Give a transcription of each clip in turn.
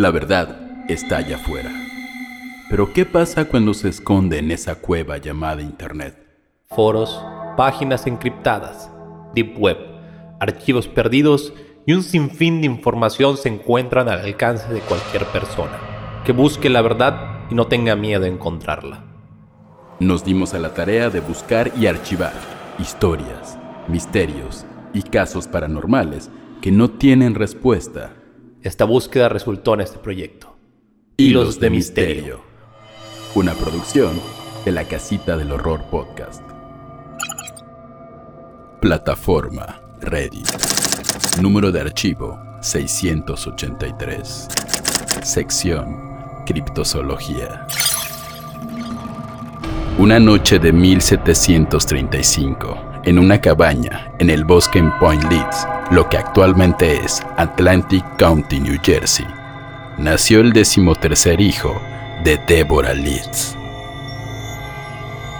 La verdad está allá afuera. Pero ¿qué pasa cuando se esconde en esa cueva llamada Internet? Foros, páginas encriptadas, deep web, archivos perdidos y un sinfín de información se encuentran al alcance de cualquier persona que busque la verdad y no tenga miedo a encontrarla. Nos dimos a la tarea de buscar y archivar historias, misterios y casos paranormales que no tienen respuesta. Esta búsqueda resultó en este proyecto. Hilos de, Misterio. Una producción de la Casita del Horror Podcast. Plataforma Ready. Número de archivo 683. Sección Criptozoología. Una noche de 1735 en una cabaña en el bosque en Point Leeds, lo que actualmente es Atlantic County, New Jersey, nació el decimotercer hijo de Deborah Leeds.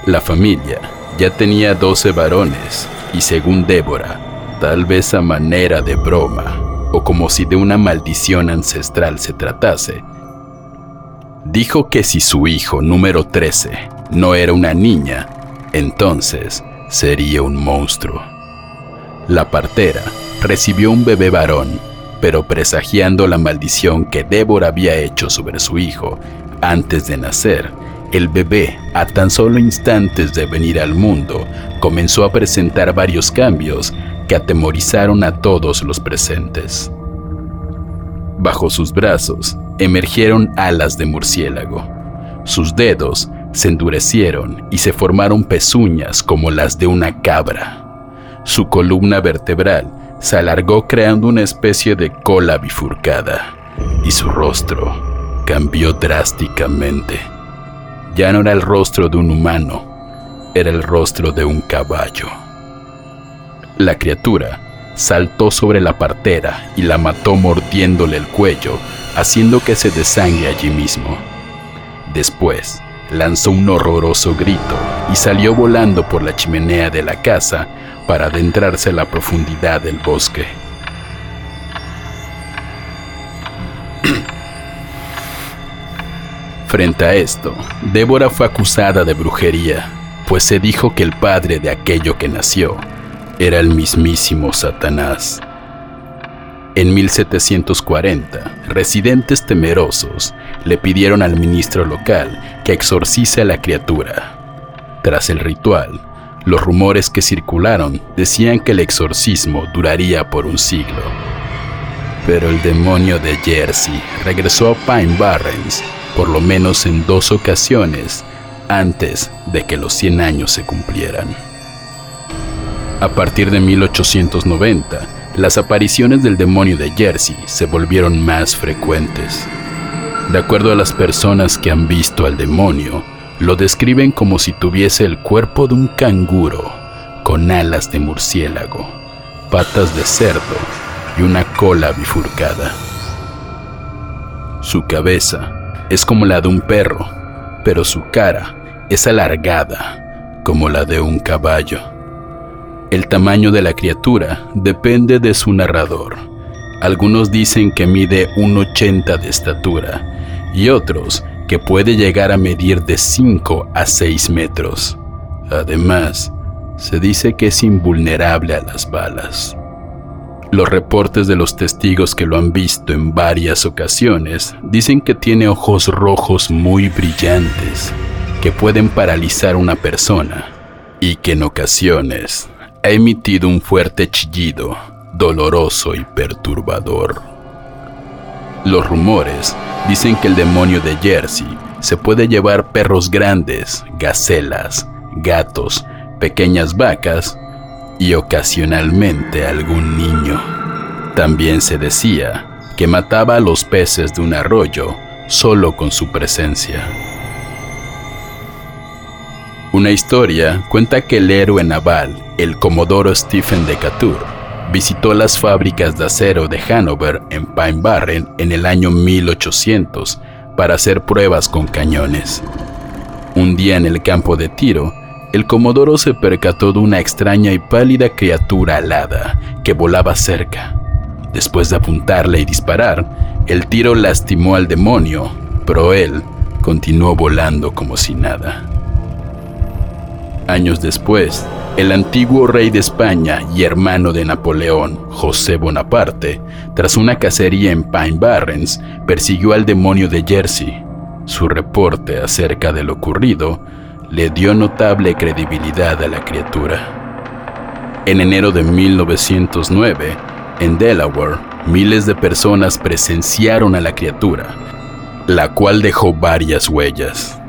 La familia ya tenía 12 varones y según Deborah, tal vez a manera de broma o como si de una maldición ancestral se tratase, dijo que si su hijo número 13 no era una niña, entonces sería un monstruo. La partera recibió un bebé varón, pero presagiando la maldición que Débora había hecho sobre su hijo antes de nacer, el bebé, a tan solo instantes de venir al mundo, comenzó a presentar varios cambios que atemorizaron a todos los presentes. Bajo sus brazos emergieron alas de murciélago. Sus dedos se endurecieron y se formaron pezuñas como las de una cabra. Su columna vertebral se alargó creando una especie de cola bifurcada y su rostro cambió drásticamente. Ya no era el rostro de un humano, era el rostro de un caballo. La criatura saltó sobre la partera y la mató mordiéndole el cuello, haciendo que se desangre allí mismo. Después, lanzó un horroroso grito y salió volando por la chimenea de la casa para adentrarse a la profundidad del bosque. Frente a esto, Débora fue acusada de brujería, pues se dijo que el padre de aquello que nació era el mismísimo Satanás. En 1740, residentes temerosos le pidieron al ministro local que exorcice a la criatura. Tras el ritual, los rumores que circularon decían que el exorcismo duraría por un siglo. Pero el demonio de Jersey regresó a Pine Barrens por lo menos en dos ocasiones antes de que los 100 años se cumplieran. A partir de 1890, las apariciones del demonio de Jersey se volvieron más frecuentes. De acuerdo a las personas que han visto al demonio, lo describen como si tuviese el cuerpo de un canguro, con alas de murciélago, patas de cerdo y una cola bifurcada. Su cabeza es como la de un perro, pero su cara es alargada como la de un caballo. El tamaño de la criatura depende de su narrador. Algunos dicen que mide 1,80 de estatura y otros que puede llegar a medir de 5 a 6 metros. Además, se dice que es invulnerable a las balas. Los reportes de los testigos que lo han visto en varias ocasiones dicen que tiene ojos rojos muy brillantes que pueden paralizar a una persona y que en ocasiones ha emitido un fuerte chillido, doloroso y perturbador. Los rumores dicen que el demonio de Jersey se puede llevar perros grandes, gacelas, gatos, pequeñas vacas y ocasionalmente algún niño. También se decía que mataba a los peces de un arroyo solo con su presencia. Una historia cuenta que el héroe naval, el comodoro Stephen Decatur, visitó las fábricas de acero de Hanover en Pine Barren en el año 1800 para hacer pruebas con cañones. Un día en el campo de tiro, el comodoro se percató de una extraña y pálida criatura alada que volaba cerca. Después de apuntarle y disparar, el tiro lastimó al demonio, pero él continuó volando como si nada. Años después, el antiguo rey de España y hermano de Napoleón, José Bonaparte, tras una cacería en Pine Barrens, persiguió al demonio de Jersey. Su reporte acerca de lo ocurrido le dio notable credibilidad a la criatura. En enero de 1909, en Delaware, miles de personas presenciaron a la criatura, la cual dejó varias huellas.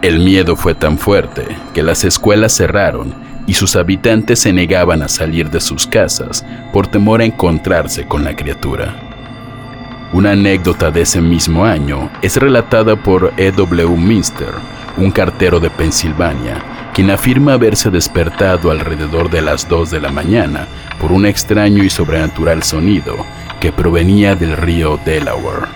El miedo fue tan fuerte que las escuelas cerraron y sus habitantes se negaban a salir de sus casas por temor a encontrarse con la criatura. Una anécdota de ese mismo año es relatada por E.W. Minster, un cartero de Pensilvania, quien afirma haberse despertado alrededor de las 2 de la mañana por un extraño y sobrenatural sonido que provenía del río Delaware.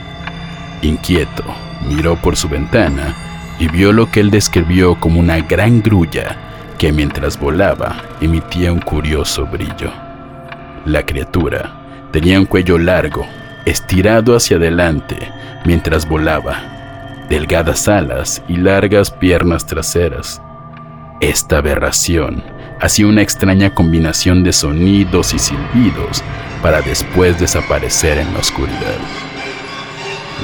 Inquieto, miró por su ventana y vio lo que él describió como una gran grulla que mientras volaba emitía un curioso brillo. La criatura tenía un cuello largo, estirado hacia adelante mientras volaba, delgadas alas y largas piernas traseras. Esta aberración hacía una extraña combinación de sonidos y silbidos para después desaparecer en la oscuridad.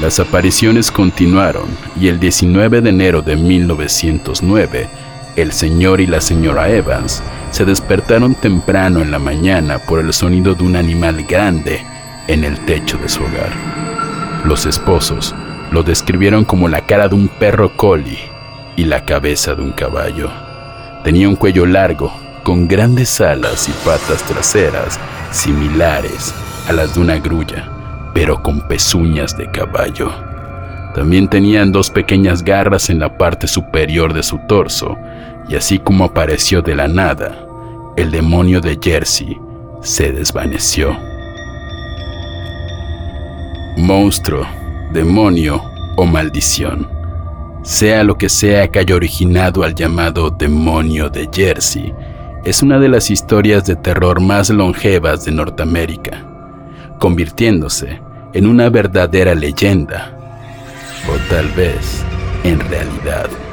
Las apariciones continuaron y el 19 de enero de 1909 el señor y la señora Evans se despertaron temprano en la mañana por el sonido de un animal grande en el techo de su hogar. Los esposos lo describieron como la cara de un perro collie y la cabeza de un caballo. Tenía un cuello largo, con grandes alas y patas traseras similares a las de una grulla, pero con pezuñas de caballo. También tenían dos pequeñas garras en la parte superior de su torso, y así como apareció de la nada, el demonio de Jersey se desvaneció. Monstruo, demonio o maldición. Sea lo que sea que haya originado al llamado demonio de Jersey, es una de las historias de terror más longevas de Norteamérica, convirtiéndose en una verdadera leyenda o tal vez en realidad.